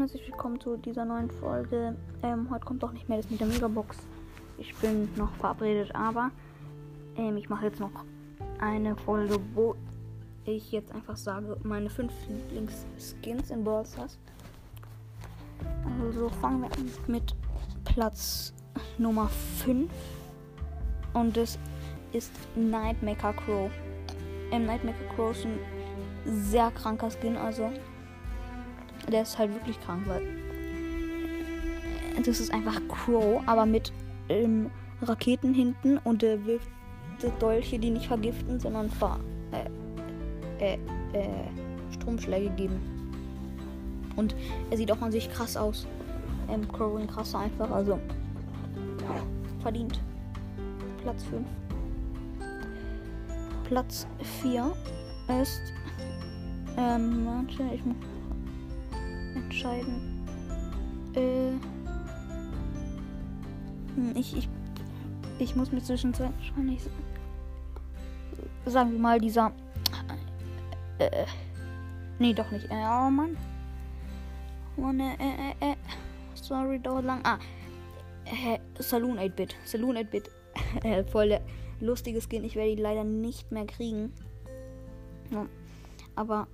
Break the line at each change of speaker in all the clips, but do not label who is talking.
herzlich willkommen zu dieser neuen Folge. Ähm, heute kommt doch nicht mehr das mit der Megabox. Ich bin noch verabredet, aber ähm, ich mache jetzt noch eine Folge, wo ich jetzt einfach sage, meine fünf Lieblingsskins in Brawl. Also fangen wir an mit Platz Nummer 5. Und das ist Nightmaker Crow. Ähm, Nightmaker Crow ist ein sehr kranker Skin, also der ist halt wirklich krank, weil das ist einfach Crow, aber mit ähm, Raketen hinten und der wirft Dolche, die nicht vergiften, sondern ver äh, äh, äh, Stromschläge geben. Und er sieht auch an sich krass aus. Ähm, ein krasser einfach, also verdient. Platz 5. Platz 4 ist ähm, warte, ich muss entscheiden. Äh. Hm, ich, ich, ich muss mir zwischenzeit wahrscheinlich sagen wir mal dieser. Äh, nee, doch nicht. Äh, oh Mann. Mann, äh, äh, äh. Sorry, dauert lang. Ah. Äh, Saloon 8-Bit. Saloon 8-Bit. Voll der lustige Skin. Ich werde ihn leider nicht mehr kriegen. Ja. Aber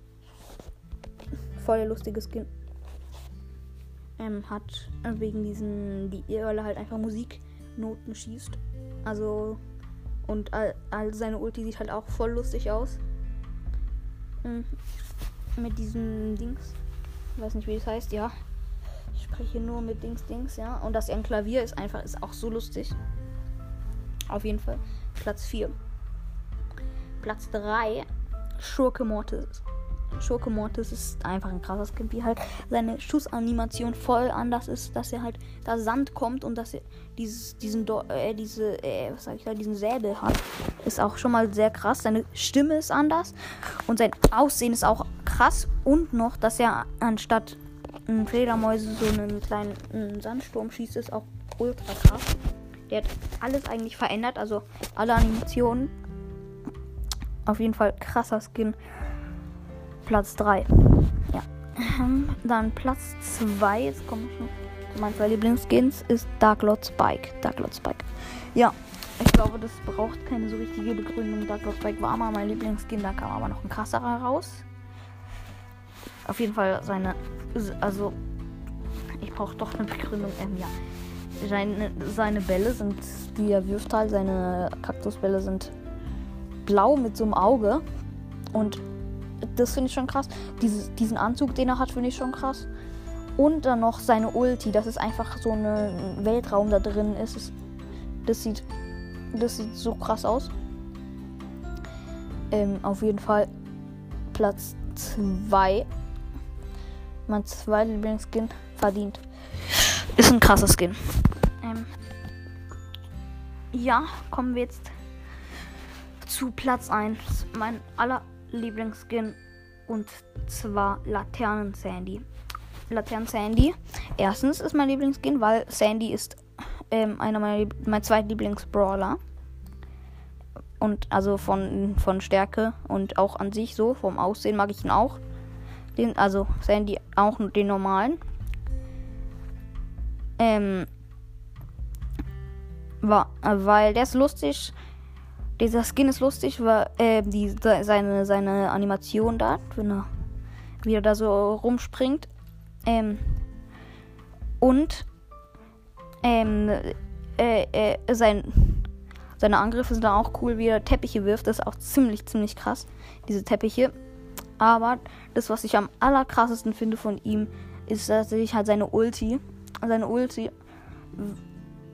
voll der lustige Skin ähm, hat wegen diesen, die Irle halt einfach Musiknoten schießt. Also, und all, all, seine Ulti sieht halt auch voll lustig aus. Mhm. Mit diesen Dings. Ich weiß nicht, wie das heißt, ja. Ich spreche nur mit Dings, Dings, ja. Und dass er ein Klavier ist einfach, ist auch so lustig. Auf jeden Fall. Platz 4. Platz 3. Schurke Mortis. Schurke Mortis ist einfach ein krasser Skin, wie halt seine Schussanimation voll anders ist, dass er halt da Sand kommt und dass er dieses, diesen, äh, diese, äh, was sag ich da, diesen Säbel hat, ist auch schon mal sehr krass. Seine Stimme ist anders und sein Aussehen ist auch krass und noch, dass er anstatt ein Fledermäuse so einen kleinen einen Sandsturm schießt, ist auch ultra krass. Der hat alles eigentlich verändert, also alle Animationen. Auf jeden Fall krasser Skin. Platz 3. Ja. Ähm, dann Platz 2. Jetzt komme ich noch zu meinen zwei Lieblingsskins. Ist Dark Lord Spike. Dark Lord Spike. Ja. Ich glaube, das braucht keine so richtige Begründung. Dark Lord Spike war mal mein Lieblingsskin. Da kam aber noch ein krasserer raus. Auf jeden Fall seine. Also. Ich brauche doch eine Begründung. Ähm, ja. Seine, seine Bälle sind, die er wirft halt, seine Kaktusbälle sind blau mit so einem Auge. Und das finde ich schon krass. Dieses, diesen Anzug, den er hat, finde ich schon krass. Und dann noch seine Ulti, dass es einfach so ein Weltraum da drin ist. Das sieht, das sieht so krass aus. Ähm, auf jeden Fall Platz 2. Mein zweiter Lieblingsskin verdient. Ist ein krasser Skin. Ähm, ja, kommen wir jetzt zu Platz 1. Mein aller Lieblingsskin und zwar Laternen Sandy. Laternen Sandy. Erstens ist mein Lieblingsskin, weil Sandy ist ähm, einer meiner Lieb mein Zweitlieblingsbrawler. Und also von, von Stärke und auch an sich so, vom Aussehen mag ich ihn auch. Den, also Sandy auch den normalen. Ähm, war, weil der ist lustig, dieser Skin ist lustig, weil äh, die, seine, seine Animation da, wenn er wieder da so rumspringt. Ähm, und ähm, äh, äh, sein, seine Angriffe sind da auch cool, wie er Teppiche wirft. Das ist auch ziemlich, ziemlich krass, diese Teppiche. Aber das, was ich am allerkrassesten finde von ihm, ist tatsächlich halt seine Ulti. Seine Ulti,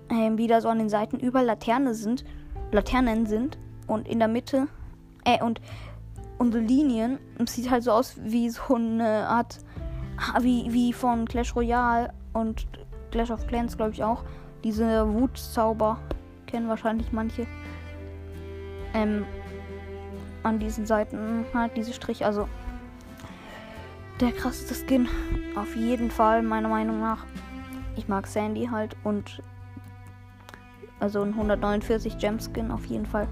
äh, wieder so an den Seiten überall Laterne sind Laternen sind und in der Mitte, äh, und unsere Linien, es sieht halt so aus wie so eine Art, wie, wie von Clash Royale und Clash of Clans, glaube ich auch. Diese Wutzauber kennen wahrscheinlich manche. Ähm, an diesen Seiten halt diese Strich, also der krasseste Skin. Auf jeden Fall, meiner Meinung nach. Ich mag Sandy halt und also ein 149 Gem Skin auf jeden Fall.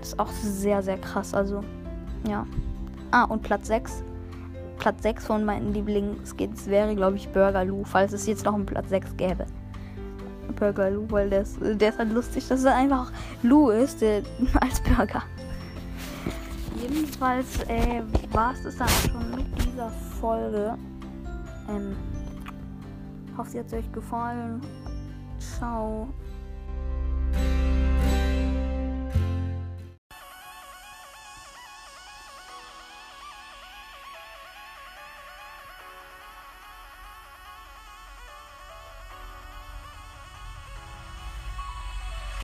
Ist auch sehr, sehr krass. Also, ja. Ah, und Platz 6 Platz 6 von meinen Lieblingsskins wäre, glaube ich, Burger Lou, falls es jetzt noch einen Platz 6 gäbe. Burger Lou, weil der ist, der ist halt lustig, dass er einfach Lou ist, der, als Burger. Jedenfalls äh, war es das dann schon mit dieser Folge. Ähm, hoffe, sie hat euch gefallen. Ciao.